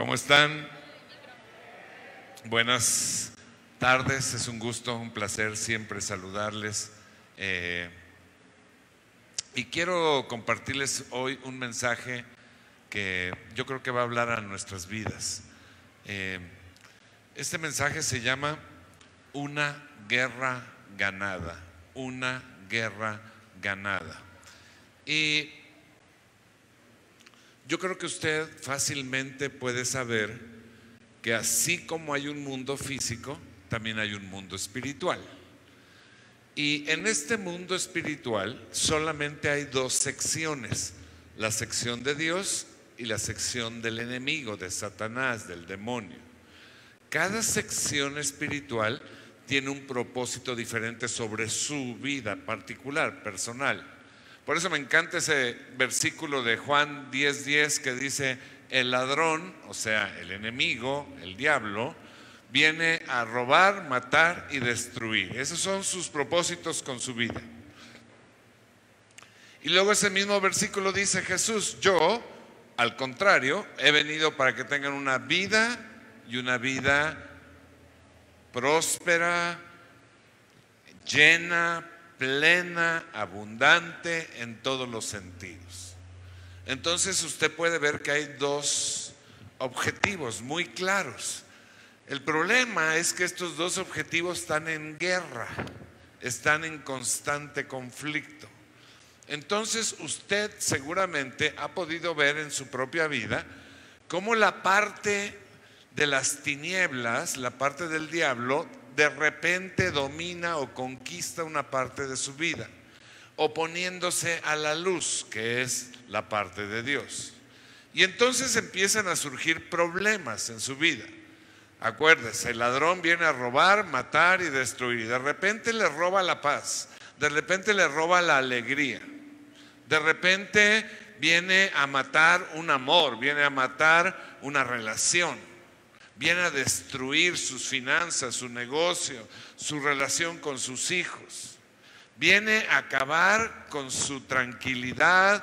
¿Cómo están? Buenas tardes, es un gusto, un placer siempre saludarles. Eh, y quiero compartirles hoy un mensaje que yo creo que va a hablar a nuestras vidas. Eh, este mensaje se llama Una guerra ganada, una guerra ganada. Y yo creo que usted fácilmente puede saber que así como hay un mundo físico, también hay un mundo espiritual. Y en este mundo espiritual solamente hay dos secciones, la sección de Dios y la sección del enemigo, de Satanás, del demonio. Cada sección espiritual tiene un propósito diferente sobre su vida particular, personal. Por eso me encanta ese versículo de Juan 10:10 que dice, el ladrón, o sea, el enemigo, el diablo, viene a robar, matar y destruir. Esos son sus propósitos con su vida. Y luego ese mismo versículo dice Jesús, yo, al contrario, he venido para que tengan una vida y una vida próspera, llena, plena, abundante en todos los sentidos. Entonces usted puede ver que hay dos objetivos muy claros. El problema es que estos dos objetivos están en guerra, están en constante conflicto. Entonces usted seguramente ha podido ver en su propia vida cómo la parte de las tinieblas, la parte del diablo, de repente domina o conquista una parte de su vida, oponiéndose a la luz, que es la parte de Dios. Y entonces empiezan a surgir problemas en su vida. Acuérdese, el ladrón viene a robar, matar y destruir. De repente le roba la paz, de repente le roba la alegría, de repente viene a matar un amor, viene a matar una relación viene a destruir sus finanzas, su negocio, su relación con sus hijos. Viene a acabar con su tranquilidad,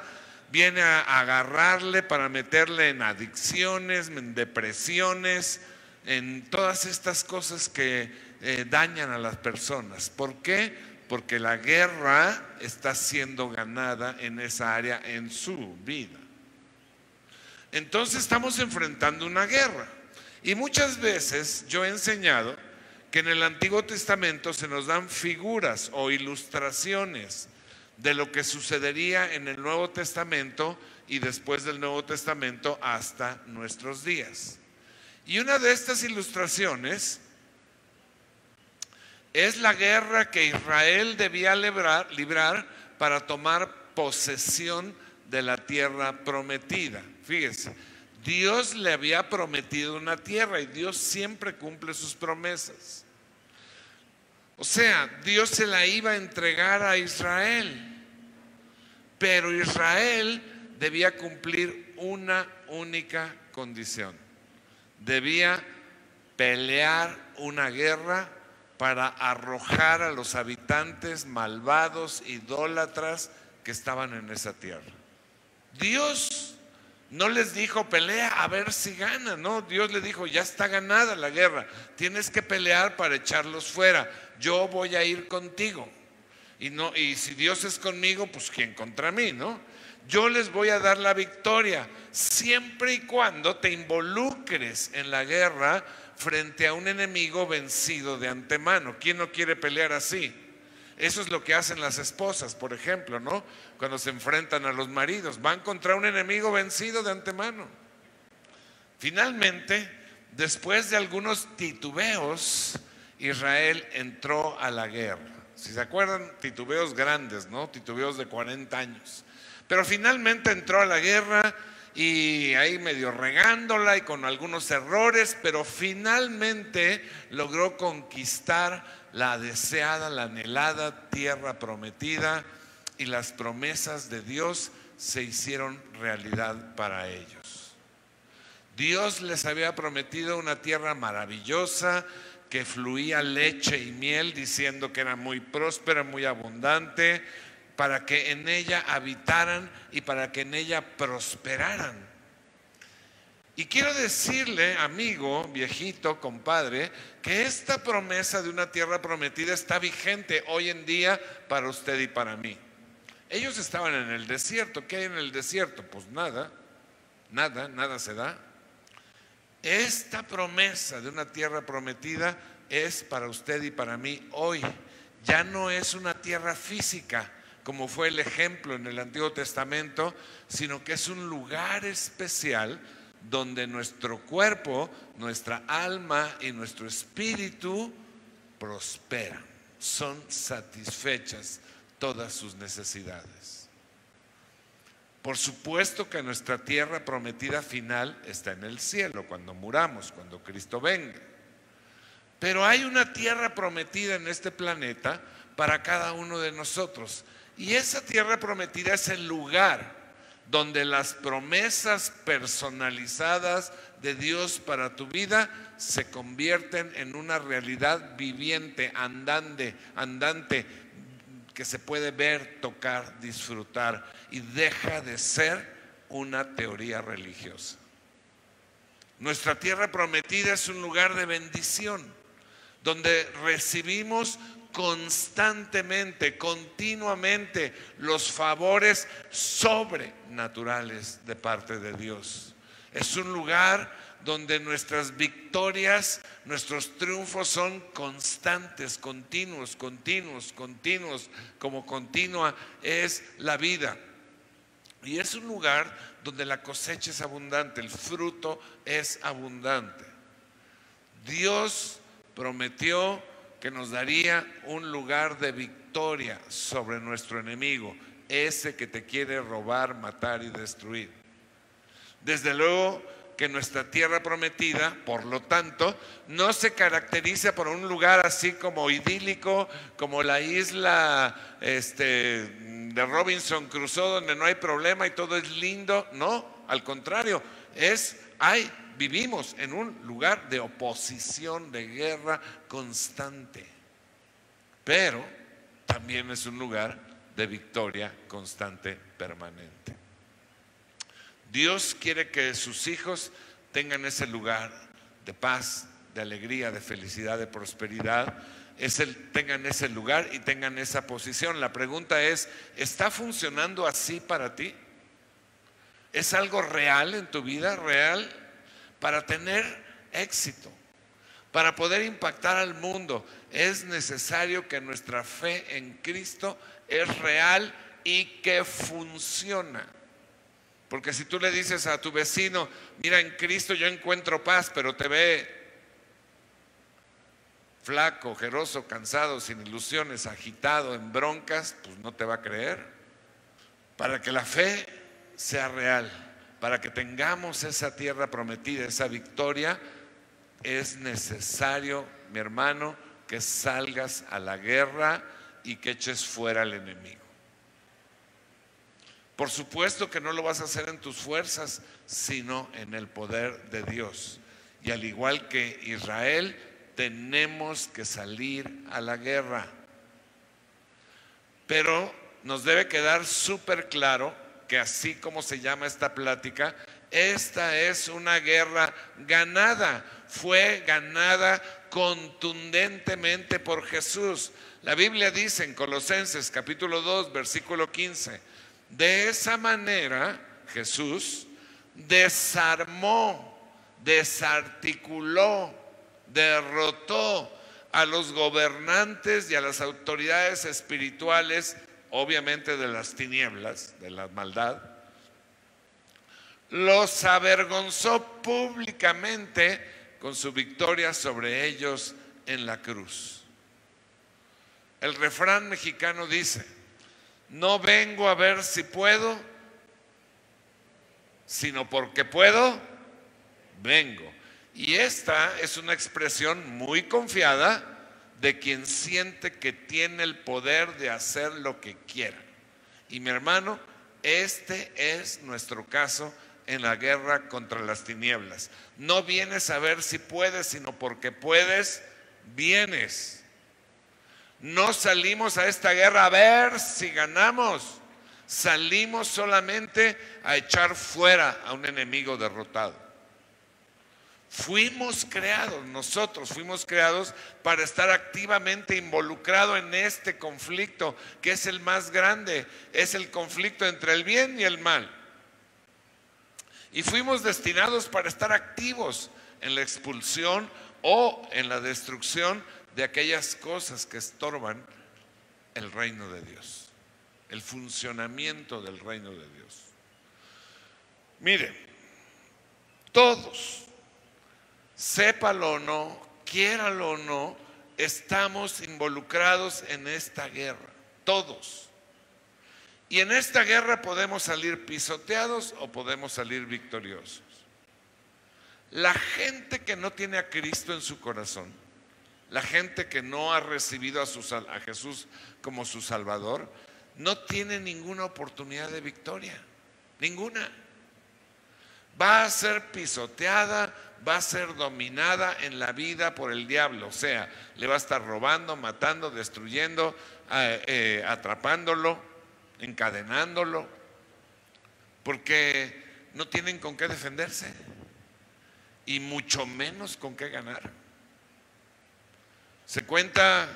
viene a agarrarle para meterle en adicciones, en depresiones, en todas estas cosas que eh, dañan a las personas. ¿Por qué? Porque la guerra está siendo ganada en esa área en su vida. Entonces estamos enfrentando una guerra. Y muchas veces yo he enseñado que en el Antiguo Testamento se nos dan figuras o ilustraciones de lo que sucedería en el Nuevo Testamento y después del Nuevo Testamento hasta nuestros días. Y una de estas ilustraciones es la guerra que Israel debía librar, para tomar posesión de la tierra prometida. Fíjense, Dios le había prometido una tierra y Dios siempre cumple sus promesas. O sea, Dios se la iba a entregar a Israel, pero Israel debía cumplir una única condición. Debía pelear una guerra para arrojar a los habitantes malvados, idólatras que estaban en esa tierra. Dios no les dijo pelea a ver si gana, no, Dios le dijo ya está ganada la guerra, tienes que pelear para echarlos fuera, yo voy a ir contigo. Y, no, y si Dios es conmigo, pues ¿quién contra mí, no? Yo les voy a dar la victoria siempre y cuando te involucres en la guerra frente a un enemigo vencido de antemano. ¿Quién no quiere pelear así? Eso es lo que hacen las esposas, por ejemplo, ¿no? Cuando se enfrentan a los maridos, van contra un enemigo vencido de antemano. Finalmente, después de algunos titubeos, Israel entró a la guerra. Si se acuerdan, titubeos grandes, ¿no? Titubeos de 40 años. Pero finalmente entró a la guerra y ahí medio regándola y con algunos errores, pero finalmente logró conquistar la deseada, la anhelada tierra prometida y las promesas de Dios se hicieron realidad para ellos. Dios les había prometido una tierra maravillosa que fluía leche y miel, diciendo que era muy próspera, muy abundante, para que en ella habitaran y para que en ella prosperaran. Y quiero decirle, amigo, viejito, compadre, que esta promesa de una tierra prometida está vigente hoy en día para usted y para mí. Ellos estaban en el desierto. ¿Qué hay en el desierto? Pues nada, nada, nada se da. Esta promesa de una tierra prometida es para usted y para mí hoy. Ya no es una tierra física, como fue el ejemplo en el Antiguo Testamento, sino que es un lugar especial donde nuestro cuerpo, nuestra alma y nuestro espíritu prosperan, son satisfechas todas sus necesidades. Por supuesto que nuestra tierra prometida final está en el cielo, cuando muramos, cuando Cristo venga. Pero hay una tierra prometida en este planeta para cada uno de nosotros. Y esa tierra prometida es el lugar donde las promesas personalizadas de Dios para tu vida se convierten en una realidad viviente, andante, andante, que se puede ver, tocar, disfrutar y deja de ser una teoría religiosa. Nuestra tierra prometida es un lugar de bendición, donde recibimos constantemente, continuamente los favores sobrenaturales de parte de Dios. Es un lugar donde nuestras victorias, nuestros triunfos son constantes, continuos, continuos, continuos, como continua es la vida. Y es un lugar donde la cosecha es abundante, el fruto es abundante. Dios prometió que nos daría un lugar de victoria sobre nuestro enemigo, ese que te quiere robar, matar y destruir. Desde luego que nuestra tierra prometida, por lo tanto, no se caracteriza por un lugar así como idílico, como la isla este, de Robinson Crusoe, donde no hay problema y todo es lindo. No, al contrario, es, hay vivimos en un lugar de oposición, de guerra constante. Pero también es un lugar de victoria constante, permanente. Dios quiere que sus hijos tengan ese lugar de paz, de alegría, de felicidad, de prosperidad, tengan ese lugar y tengan esa posición. La pregunta es, ¿está funcionando así para ti? ¿Es algo real en tu vida? ¿Real? Para tener éxito, para poder impactar al mundo, es necesario que nuestra fe en Cristo es real y que funciona. Porque si tú le dices a tu vecino, mira, en Cristo yo encuentro paz, pero te ve flaco, ojeroso, cansado, sin ilusiones, agitado, en broncas, pues no te va a creer. Para que la fe sea real, para que tengamos esa tierra prometida, esa victoria, es necesario, mi hermano, que salgas a la guerra y que eches fuera al enemigo. Por supuesto que no lo vas a hacer en tus fuerzas, sino en el poder de Dios. Y al igual que Israel, tenemos que salir a la guerra. Pero nos debe quedar súper claro que así como se llama esta plática, esta es una guerra ganada. Fue ganada contundentemente por Jesús. La Biblia dice en Colosenses capítulo 2, versículo 15, de esa manera Jesús desarmó, desarticuló, derrotó a los gobernantes y a las autoridades espirituales obviamente de las tinieblas, de la maldad, los avergonzó públicamente con su victoria sobre ellos en la cruz. El refrán mexicano dice, no vengo a ver si puedo, sino porque puedo, vengo. Y esta es una expresión muy confiada de quien siente que tiene el poder de hacer lo que quiera. Y mi hermano, este es nuestro caso en la guerra contra las tinieblas. No vienes a ver si puedes, sino porque puedes, vienes. No salimos a esta guerra a ver si ganamos. Salimos solamente a echar fuera a un enemigo derrotado. Fuimos creados, nosotros fuimos creados para estar activamente involucrados en este conflicto, que es el más grande, es el conflicto entre el bien y el mal. Y fuimos destinados para estar activos en la expulsión o en la destrucción de aquellas cosas que estorban el reino de Dios, el funcionamiento del reino de Dios. Mire, todos, sépalo o no, quiéralo o no, estamos involucrados en esta guerra, todos. Y en esta guerra podemos salir pisoteados o podemos salir victoriosos. La gente que no tiene a Cristo en su corazón, la gente que no ha recibido a, a Jesús como su Salvador, no tiene ninguna oportunidad de victoria, ninguna. Va a ser pisoteada, va a ser dominada en la vida por el diablo, o sea, le va a estar robando, matando, destruyendo, eh, atrapándolo, encadenándolo, porque no tienen con qué defenderse y mucho menos con qué ganar. Se cuenta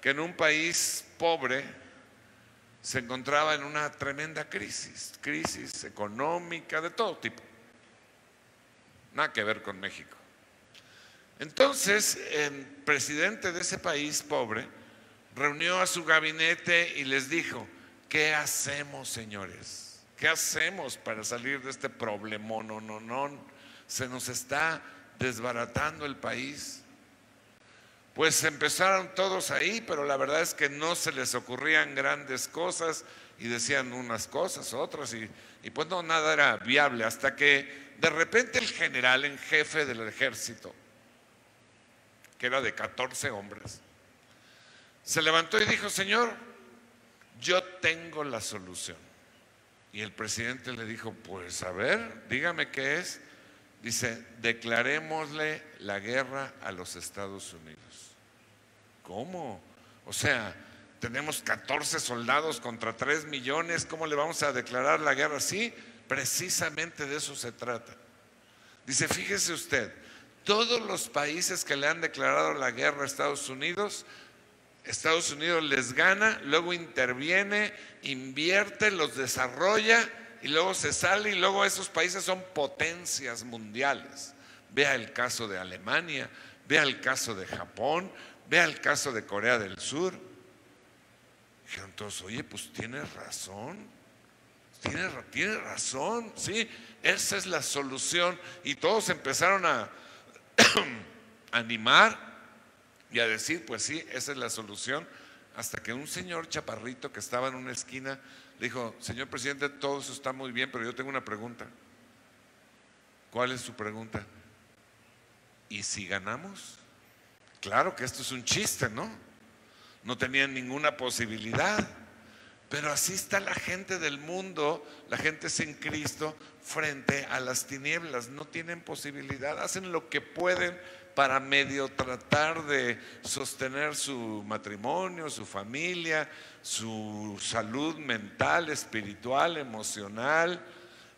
que en un país pobre se encontraba en una tremenda crisis, crisis económica de todo tipo. Nada que ver con México. Entonces, el presidente de ese país pobre reunió a su gabinete y les dijo, ¿qué hacemos, señores? ¿Qué hacemos para salir de este problema? No, no, no se nos está desbaratando el país. Pues empezaron todos ahí, pero la verdad es que no se les ocurrían grandes cosas y decían unas cosas, otras, y, pues no, nada era viable, hasta que de repente el general en jefe del ejército, que era de 14 hombres, se levantó y dijo, Señor, yo tengo la solución. Y el presidente le dijo, pues a ver, dígame qué es. Dice, declarémosle la guerra a los Estados Unidos. ¿Cómo? O sea, tenemos 14 soldados contra 3 millones, ¿cómo le vamos a declarar la guerra? Sí, precisamente de eso se trata. Dice, fíjese usted, todos los países que le han declarado la guerra a Estados Unidos, Estados Unidos les gana, luego interviene, invierte, los desarrolla y luego se sale y luego esos países son potencias mundiales. Vea el caso de Alemania, vea el caso de Japón, vea el caso de Corea del Sur. Dijeron todos, oye, pues tiene razón, tiene, tiene razón, sí, esa es la solución. Y todos empezaron a animar y a decir, pues sí, esa es la solución, hasta que un señor chaparrito que estaba en una esquina dijo, señor presidente, todo eso está muy bien, pero yo tengo una pregunta. ¿Cuál es su pregunta? ¿Y si ganamos? Claro que esto es un chiste, ¿no? No tenían ninguna posibilidad. Pero así está la gente del mundo, la gente sin Cristo, frente a las tinieblas. No tienen posibilidad, hacen lo que pueden para medio tratar de sostener su matrimonio, su familia, su salud mental, espiritual, emocional,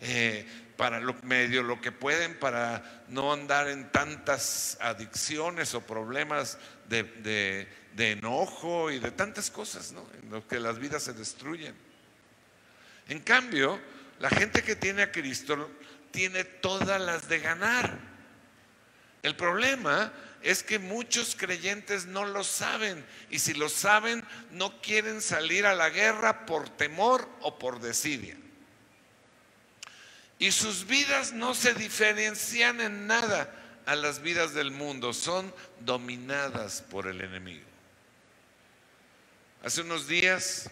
eh, para lo, medio lo que pueden para no andar en tantas adicciones o problemas de, enojo y de tantas cosas, ¿no? en lo que las vidas se destruyen. En cambio, la gente que tiene a Cristo tiene todas las de ganar. El problema es que muchos creyentes no lo saben y si lo saben no quieren salir a la guerra por temor o por desidia. Y sus vidas no se diferencian en nada a las vidas del mundo, son dominadas por el enemigo. Hace unos días,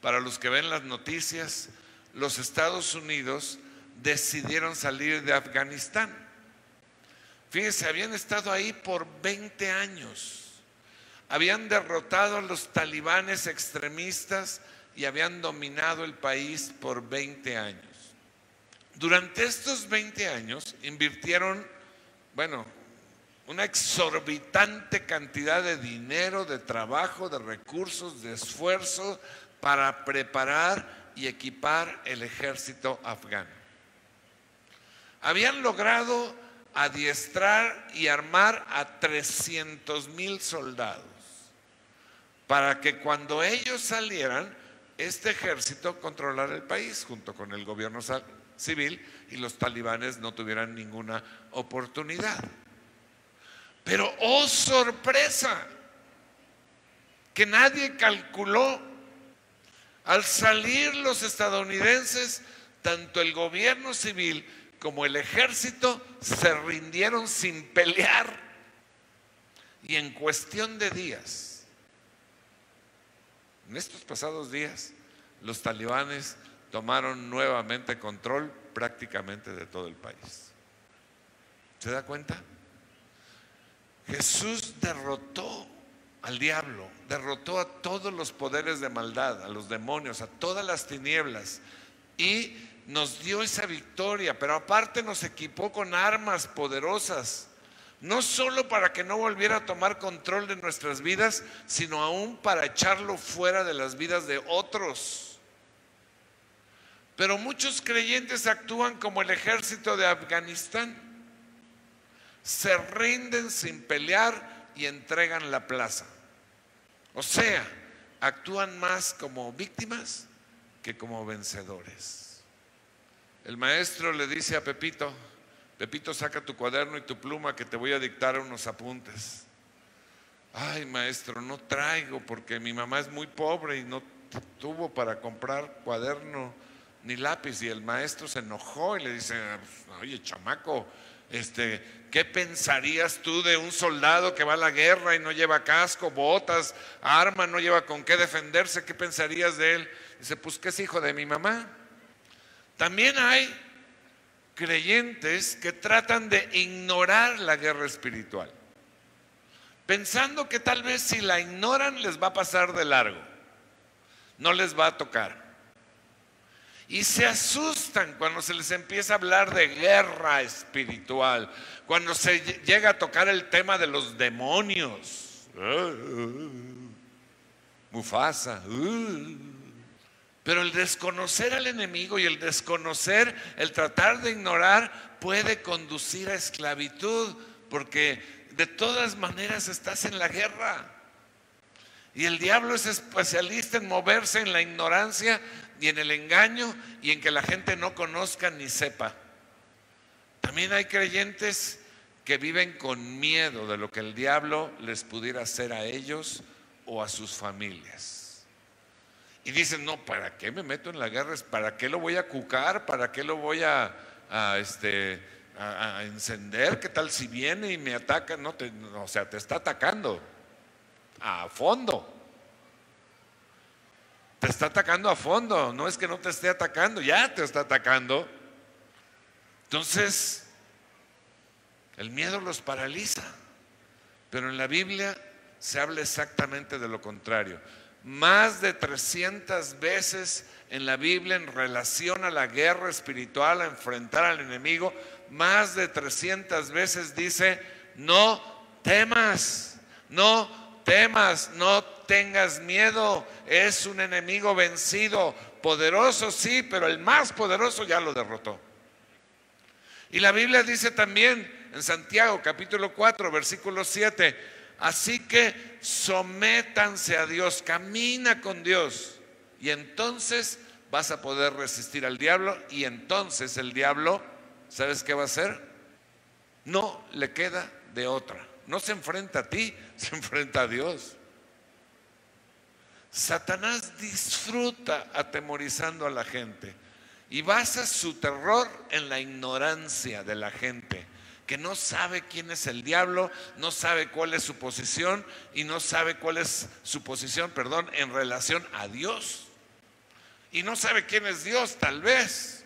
para los que ven las noticias, los Estados Unidos decidieron salir de Afganistán. Fíjense, habían estado ahí por 20 años. Habían derrotado a los talibanes extremistas y habían dominado el país por 20 años. Durante estos 20 años invirtieron, bueno, una exorbitante cantidad de dinero, de trabajo, de recursos, de esfuerzo para preparar y equipar el ejército afgano. Habían logrado adiestrar y armar a 300 mil soldados para que cuando ellos salieran, este ejército controlara el país junto con el gobierno civil y los talibanes no tuvieran ninguna oportunidad. Pero, oh sorpresa, que nadie calculó. Al salir los estadounidenses, tanto el gobierno civil como el ejército se rindieron sin pelear. Y en cuestión de días, en estos pasados días, los talibanes tomaron nuevamente control prácticamente de todo el país. ¿Se da cuenta? Jesús derrotó al diablo, derrotó a todos los poderes de maldad, a los demonios, a todas las tinieblas y nos dio esa victoria, pero aparte nos equipó con armas poderosas, no solo para que no volviera a tomar control de nuestras vidas, sino aún para echarlo fuera de las vidas de otros. Pero muchos creyentes actúan como el ejército de Afganistán, se rinden sin pelear y entregan la plaza. O sea, actúan más como víctimas que como vencedores. El maestro le dice a Pepito, Pepito saca tu cuaderno y tu pluma que te voy a dictar unos apuntes. Ay, maestro, no traigo porque mi mamá es muy pobre y no tuvo para comprar cuaderno ni lápiz. Y el maestro se enojó y le dice, oye, chamaco, este, ¿qué pensarías tú de un soldado que va a la guerra y no lleva casco, botas, arma, no lleva con qué defenderse? ¿Qué pensarías de él? Dice, pues que es hijo de mi mamá. También hay creyentes que tratan de ignorar la guerra espiritual, pensando que tal vez si la ignoran les va a pasar de largo, no les va a tocar. Y se asustan cuando se les empieza a hablar de guerra espiritual, cuando se llega a tocar el tema de los demonios. Mufasa. Pero el desconocer al enemigo y el desconocer, el tratar de ignorar, puede conducir a esclavitud, porque de todas maneras estás en la guerra. Y el diablo es especialista en moverse en la ignorancia y en el engaño y en que la gente no conozca ni sepa. También hay creyentes que viven con miedo de lo que el diablo les pudiera hacer a ellos o a sus familias. Y dicen, no, ¿para qué me meto en la guerra? ¿Para qué lo voy a cucar? ¿Para qué lo voy a, este, a, encender? ¿Qué tal si viene y me ataca? No, o sea, te está atacando a fondo. Te está atacando a fondo, no es que no te esté atacando, ya te está atacando. Entonces, el miedo los paraliza, pero en la Biblia se habla exactamente de lo contrario. Más de 300 veces en la Biblia en relación a la guerra espiritual, a enfrentar al enemigo, más de 300 veces dice, no temas, no temas, no tengas miedo, es un enemigo vencido, poderoso sí, pero el más poderoso ya lo derrotó. Y la Biblia dice también en Santiago capítulo 4, versículo 7, así que sométanse a Dios, camina con Dios y entonces vas a poder resistir al diablo y entonces el diablo, ¿sabes qué va a hacer? No le queda de otra. No se enfrenta a ti, se enfrenta a Dios. Satanás disfruta atemorizando a la gente y basa su terror en la ignorancia de la gente, que no sabe quién es el diablo, no sabe cuál es su posición y no sabe cuál es su posición, perdón, en relación a Dios. Y no sabe quién es Dios, tal vez.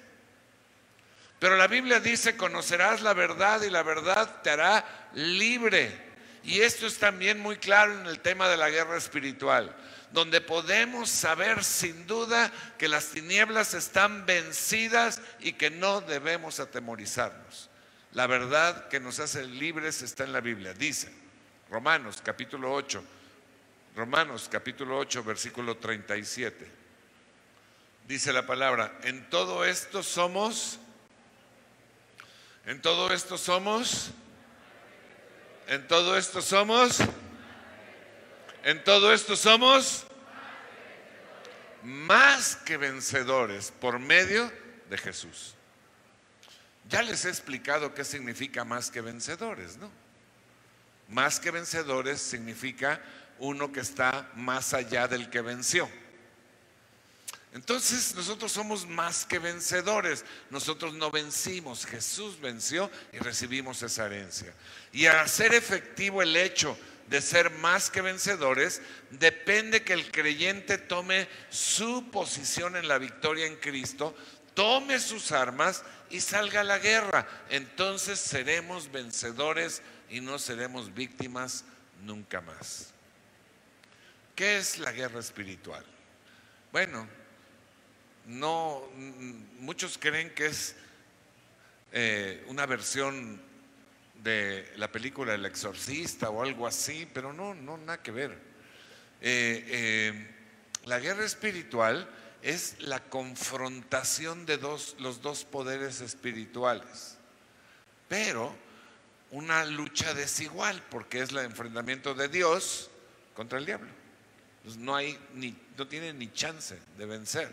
Pero la Biblia dice, conocerás la verdad y la verdad te hará libre. Y esto es también muy claro en el tema de la guerra espiritual donde podemos saber sin duda que las tinieblas están vencidas y que no debemos atemorizarnos. La verdad que nos hace libres está en la Biblia. Dice Romanos capítulo 8, Romanos capítulo 8, versículo 37. Dice la palabra, en todo esto somos, En todo esto somos. En todo esto somos. En todo esto somos más que vencedores por medio de Jesús. Ya les he explicado qué significa más que vencedores, ¿no? Más que vencedores significa uno que está más allá del que venció. Entonces nosotros somos más que vencedores. Nosotros no vencimos, Jesús venció y recibimos esa herencia. Y al hacer efectivo el hecho de ser más que vencedores, depende que el creyente tome su posición en la victoria en Cristo, tome sus armas y salga a la guerra. Entonces seremos vencedores y no seremos víctimas nunca más. ¿Qué es la guerra espiritual? Bueno, no, muchos creen que es eh, una versión de la película El Exorcista o algo así, pero no, no, nada que ver. Eh, eh, la guerra espiritual es la confrontación de dos, los dos poderes espirituales, pero una lucha desigual, porque es el enfrentamiento de Dios contra el diablo. no, hay ni, no tiene ni chance de vencer.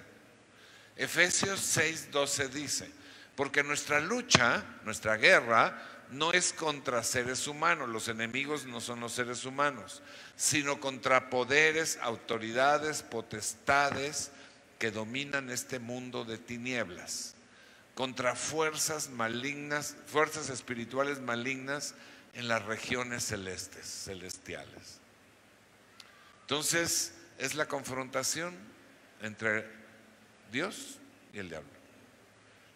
Efesios 6:12 dice, porque nuestra lucha, nuestra guerra, no es contra seres humanos, los enemigos no son los seres humanos, sino contra poderes, autoridades, potestades que dominan este mundo de tinieblas, contra fuerzas malignas, fuerzas espirituales malignas en las regiones celestes, celestiales. Entonces, es la confrontación entre Dios y el diablo.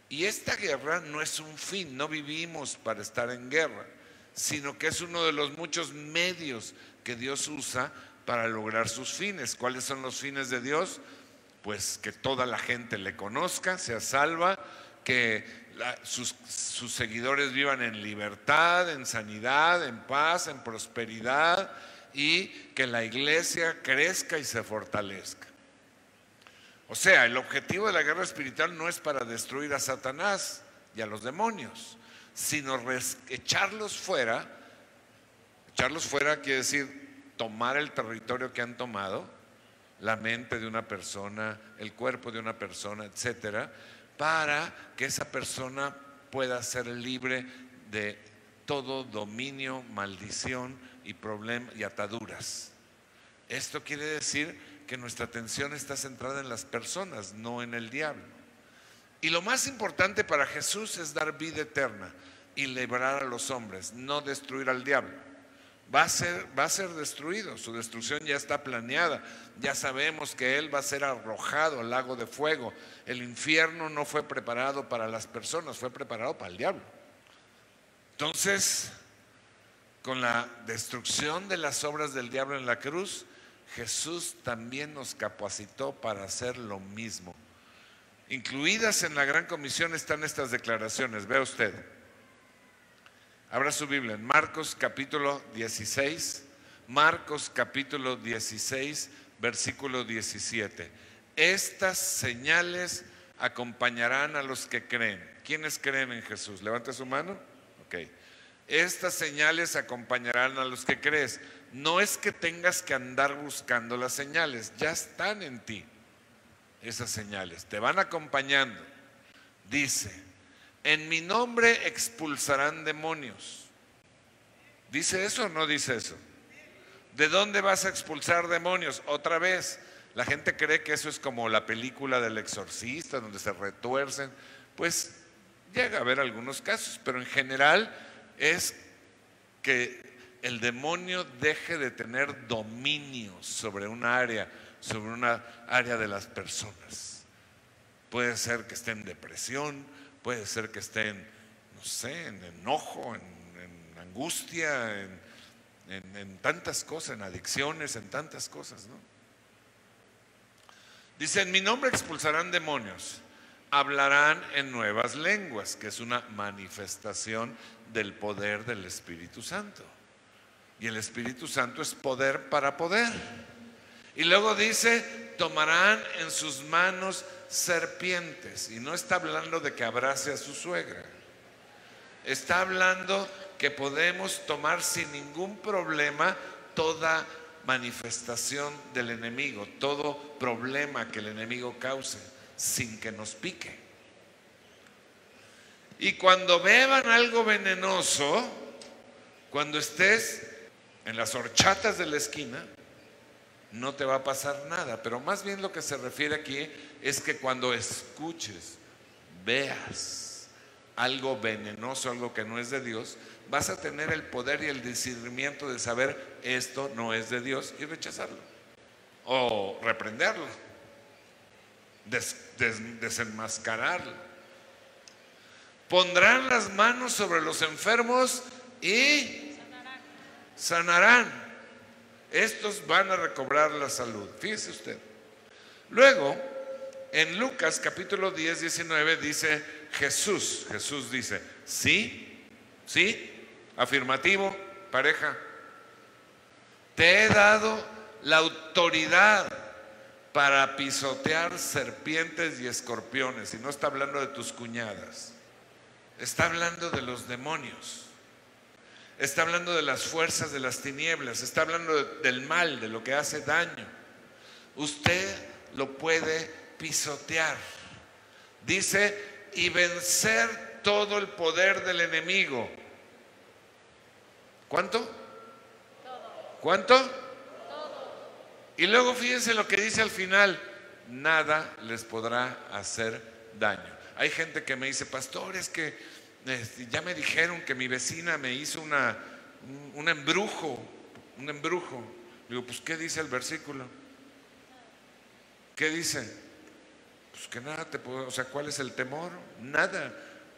Y esta guerra no es un fin, no vivimos para estar en guerra, sino que es uno de los muchos medios que Dios usa para lograr sus fines. ¿Cuáles son los fines de Dios? Pues que toda la gente le conozca, sea salva, que sus, seguidores vivan en libertad, en sanidad, en paz, en prosperidad y que la iglesia crezca y se fortalezca. O sea, el objetivo de la guerra espiritual no es para destruir a Satanás y a los demonios, sino echarlos fuera. Echarlos fuera quiere decir tomar el territorio que han tomado, la mente de una persona, el cuerpo de una persona, etcétera, para que esa persona pueda ser libre de todo dominio, maldición y y ataduras. Esto quiere decir que nuestra atención está centrada en las personas, no en el diablo. Y lo más importante para Jesús es dar vida eterna y liberar a los hombres, no destruir al diablo. Va a, ser, va a ser destruido, su destrucción ya está planeada, ya sabemos que Él va a ser arrojado al lago de fuego. El infierno no fue preparado para las personas, fue preparado para el diablo. Entonces, con la destrucción de las obras del diablo en la cruz, Jesús también nos capacitó para hacer lo mismo. Incluidas en la gran comisión están estas declaraciones. Vea usted. Abra su Biblia en Marcos capítulo 16. Marcos capítulo 16, versículo 17. Estas señales acompañarán a los que creen. ¿Quiénes creen en Jesús? Levante su mano. Ok. Estas señales acompañarán a los que crees. No es que tengas que andar buscando las señales, ya están en ti esas señales, te van acompañando. Dice, en mi nombre expulsarán demonios. ¿Dice eso o no dice eso? ¿De dónde vas a expulsar demonios? Otra vez, la gente cree que eso es como la película del exorcista, donde se retuercen. Pues llega a haber algunos casos, pero en general es que el demonio deje de tener dominio sobre un área, sobre una área de las personas. Puede ser que esté en depresión, puede ser que esté en, no sé, en enojo, en, angustia, en, en, tantas cosas, en adicciones, en tantas cosas, ¿no? Dice, en mi nombre expulsarán demonios, hablarán en nuevas lenguas, que es una manifestación del poder del Espíritu Santo. Y el Espíritu Santo es poder para poder. Y luego dice, tomarán en sus manos serpientes. Y no está hablando de que abrace a su suegra. está hablando que podemos tomar sin ningún problema toda manifestación del enemigo, todo problema que el enemigo cause, sin que nos pique. Y cuando beban algo venenoso, cuando estés en las horchatas de la esquina, no te va a pasar nada. Pero más bien lo que se refiere aquí es que cuando escuches, veas algo venenoso, algo que no es de Dios, vas a tener el poder y el discernimiento de saber esto no es de Dios y rechazarlo. O reprenderlo, desenmascararlo. Pondrán las manos sobre los enfermos y sanarán. Estos van a recobrar la salud. Fíjese usted. Luego, en Lucas capítulo 10, 19 dice Jesús. Jesús dice, sí, sí, afirmativo, pareja. Te he dado la autoridad para pisotear serpientes y escorpiones. Y no está hablando de tus cuñadas. Está hablando de los demonios. Está hablando de las fuerzas de las tinieblas. Está hablando del mal, de lo que hace daño. Usted lo puede pisotear. Dice, y vencer todo el poder del enemigo. ¿Cuánto? ¿Cuánto? Y luego fíjense lo que dice al final, nada les podrá hacer daño. Hay gente que me dice, pastor, es que ya me dijeron que mi vecina me hizo una, un, embrujo, un embrujo. Digo, pues ¿qué dice el versículo? ¿Qué dice? Pues que nada te puedo, o sea, ¿cuál es el temor? Nada.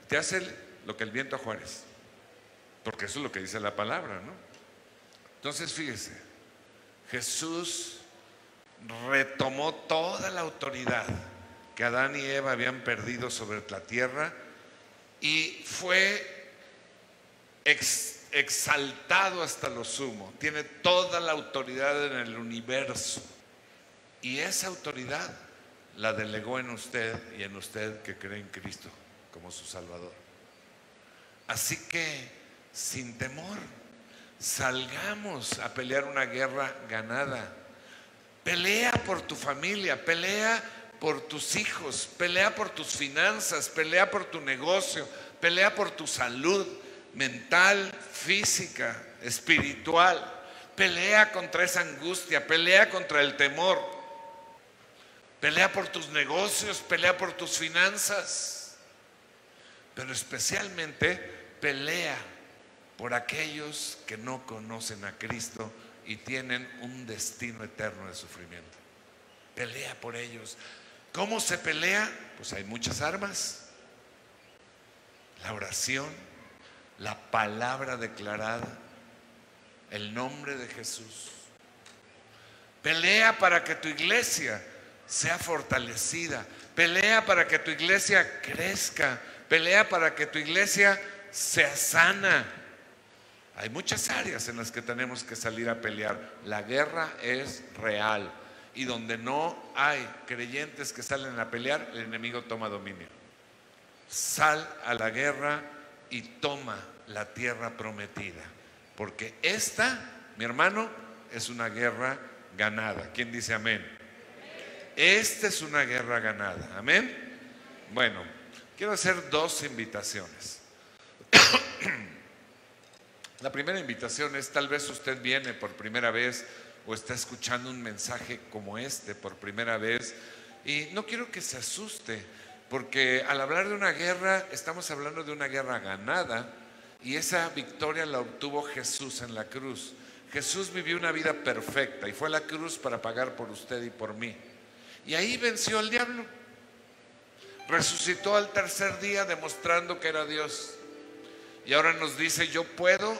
Te hace lo que el viento a Juárez. Porque eso es lo que dice la palabra, ¿no? Entonces, fíjese, Jesús retomó toda la autoridad que Adán y Eva habían perdido sobre la tierra y fue exaltado hasta lo sumo. Tiene toda la autoridad en el universo. Y esa autoridad la delegó en usted y en usted que cree en Cristo como su Salvador. Así que, sin temor, salgamos a pelear una guerra ganada. Pelea por tu familia, pelea por tus hijos, pelea por tus finanzas, pelea por tu negocio, pelea por tu salud mental, física, espiritual. Pelea contra esa angustia, pelea contra el temor. Pelea por tus negocios, pelea por tus finanzas. Pero especialmente pelea por aquellos que no conocen a Cristo y tienen un destino eterno de sufrimiento. Pelea por ellos. ¿Cómo se pelea? Pues hay muchas armas. La oración, la palabra declarada, el nombre de Jesús. Pelea para que tu iglesia sea fortalecida. Pelea para que tu iglesia crezca. Pelea para que tu iglesia sea sana. Hay muchas áreas en las que tenemos que salir a pelear. La guerra es real y donde no hay creyentes que salen a pelear, el enemigo toma dominio. Sal a la guerra y toma la tierra prometida, porque esta, mi hermano, es una guerra ganada. ¿Quién dice amén? Esta es una guerra ganada. Amén. Bueno, quiero hacer dos invitaciones. La primera invitación es, tal vez usted viene por primera vez o está escuchando un mensaje como este por primera vez. Y no quiero que se asuste, porque al hablar de una guerra, estamos hablando de una guerra ganada y esa victoria la obtuvo Jesús en la cruz. Jesús vivió una vida perfecta y fue a la cruz para pagar por usted y por mí. Y ahí venció al diablo. Resucitó al tercer día demostrando que era Dios. Y ahora nos dice, yo puedo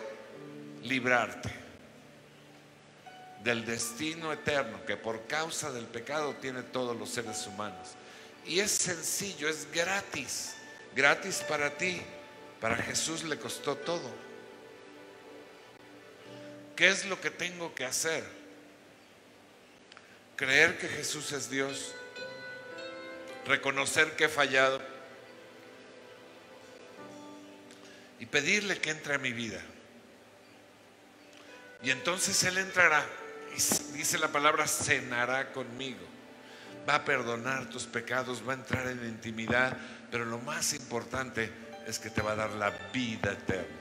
librarte del destino eterno que por causa del pecado tiene todos los seres humanos. Y es sencillo, es gratis, gratis para ti. Para Jesús le costó todo. ¿Qué es lo que tengo que hacer? Creer que Jesús es Dios, reconocer que he fallado y pedirle que entre a mi vida. Y entonces Él entrará dice la palabra, cenará conmigo. Va a perdonar tus pecados, va a entrar en intimidad, pero lo más importante es que te va a dar la vida eterna.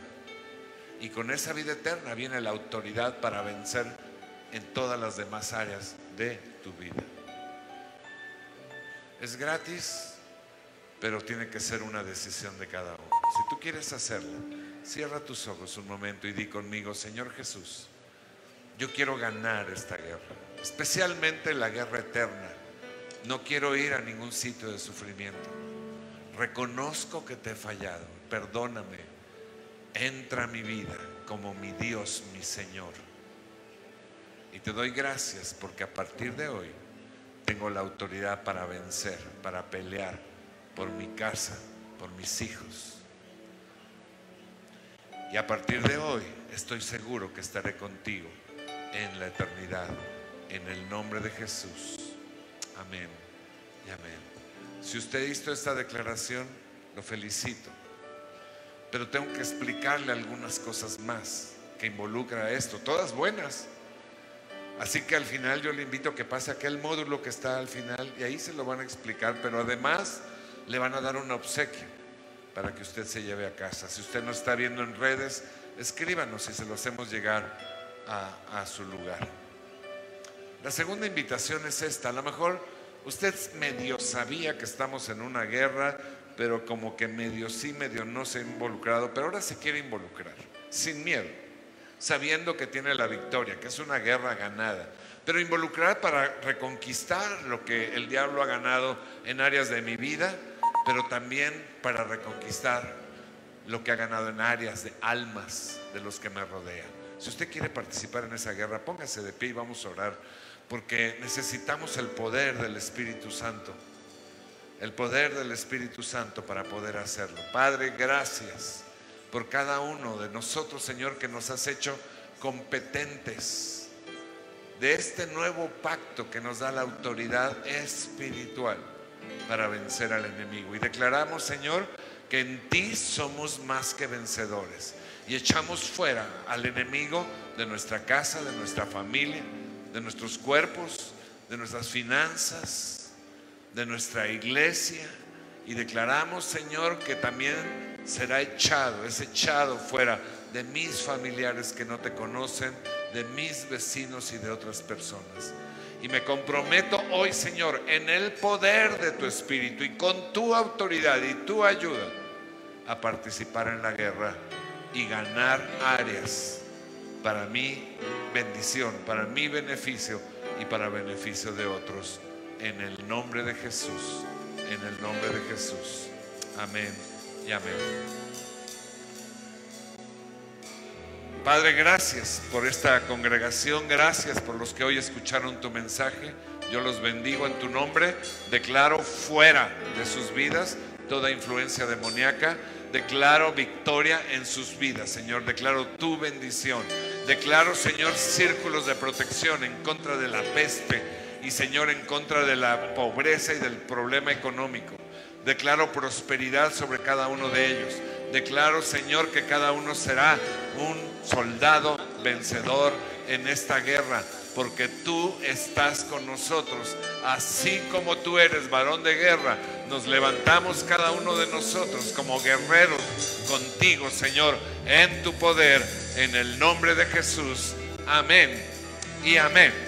Y con esa vida eterna viene la autoridad para vencer en todas las demás áreas de tu vida. Es gratis, pero tiene que ser una decisión de cada uno. Si tú quieres hacerla, cierra tus ojos un momento y di conmigo, Señor Jesús, yo quiero ganar esta guerra, especialmente la guerra eterna. No quiero ir a ningún sitio de sufrimiento. Reconozco que te he fallado, perdóname, entra a mi vida como mi Dios, mi Señor. Y te doy gracias porque a partir de hoy tengo la autoridad para vencer, para pelear por mi casa, por mis hijos. Y a partir de hoy estoy seguro que estaré contigo en la eternidad, en el nombre de Jesús. Amén y amén. Si usted hizo esta declaración, lo felicito. Pero tengo que explicarle algunas cosas más que involucra esto, todas buenas. Así que al final yo le invito a que pase aquel módulo que está al final y ahí se lo van a explicar, pero además le van a dar un obsequio para que usted se lleve a casa. Si usted no está viendo en redes, escríbanos y se lo hacemos llegar a, su lugar. La segunda invitación es esta. A lo mejor usted medio sabía que estamos en una guerra, pero como que medio sí, medio no se ha involucrado, pero ahora se quiere involucrar, sin miedo, sabiendo que tiene la victoria, que es una guerra ganada, pero involucrar para reconquistar lo que el diablo ha ganado en áreas de mi vida, pero también para reconquistar lo que ha ganado en áreas de almas de los que me rodean. Si usted quiere participar en esa guerra, póngase de pie y vamos a orar, porque necesitamos el poder del Espíritu Santo, el poder del Espíritu Santo para poder hacerlo. Padre, gracias por cada uno de nosotros, Señor, que nos has hecho competentes de este nuevo pacto que nos da la autoridad espiritual para vencer al enemigo. Y declaramos, Señor, que en ti somos más que vencedores. Y echamos fuera al enemigo de nuestra casa, de nuestra familia, de nuestros cuerpos, de nuestras finanzas, de nuestra iglesia. Y declaramos, Señor, que también será echado, es echado fuera de mis familiares que no te conocen, de mis vecinos y de otras personas. Y me comprometo hoy, Señor, en el poder de tu Espíritu y con tu autoridad y tu ayuda a participar en la guerra y ganar áreas para mi bendición, para mi beneficio y para beneficio de otros. En el nombre de Jesús, en el nombre de Jesús. Amén y amén. Padre, gracias por esta congregación, gracias por los que hoy escucharon tu mensaje. Yo los bendigo en tu nombre, declaro fuera de sus vidas toda influencia demoníaca, declaro victoria en sus vidas, Señor, declaro tu bendición, declaro, Señor, círculos de protección en contra de la peste y, Señor, en contra de la pobreza y del problema económico. Declaro prosperidad sobre cada uno de ellos. Declaro, Señor, que cada uno será un soldado vencedor en esta guerra, porque tú estás con nosotros. Así como tú eres varón de guerra, nos levantamos cada uno de nosotros como guerreros contigo, Señor, en tu poder, en el nombre de Jesús. Amén y amén.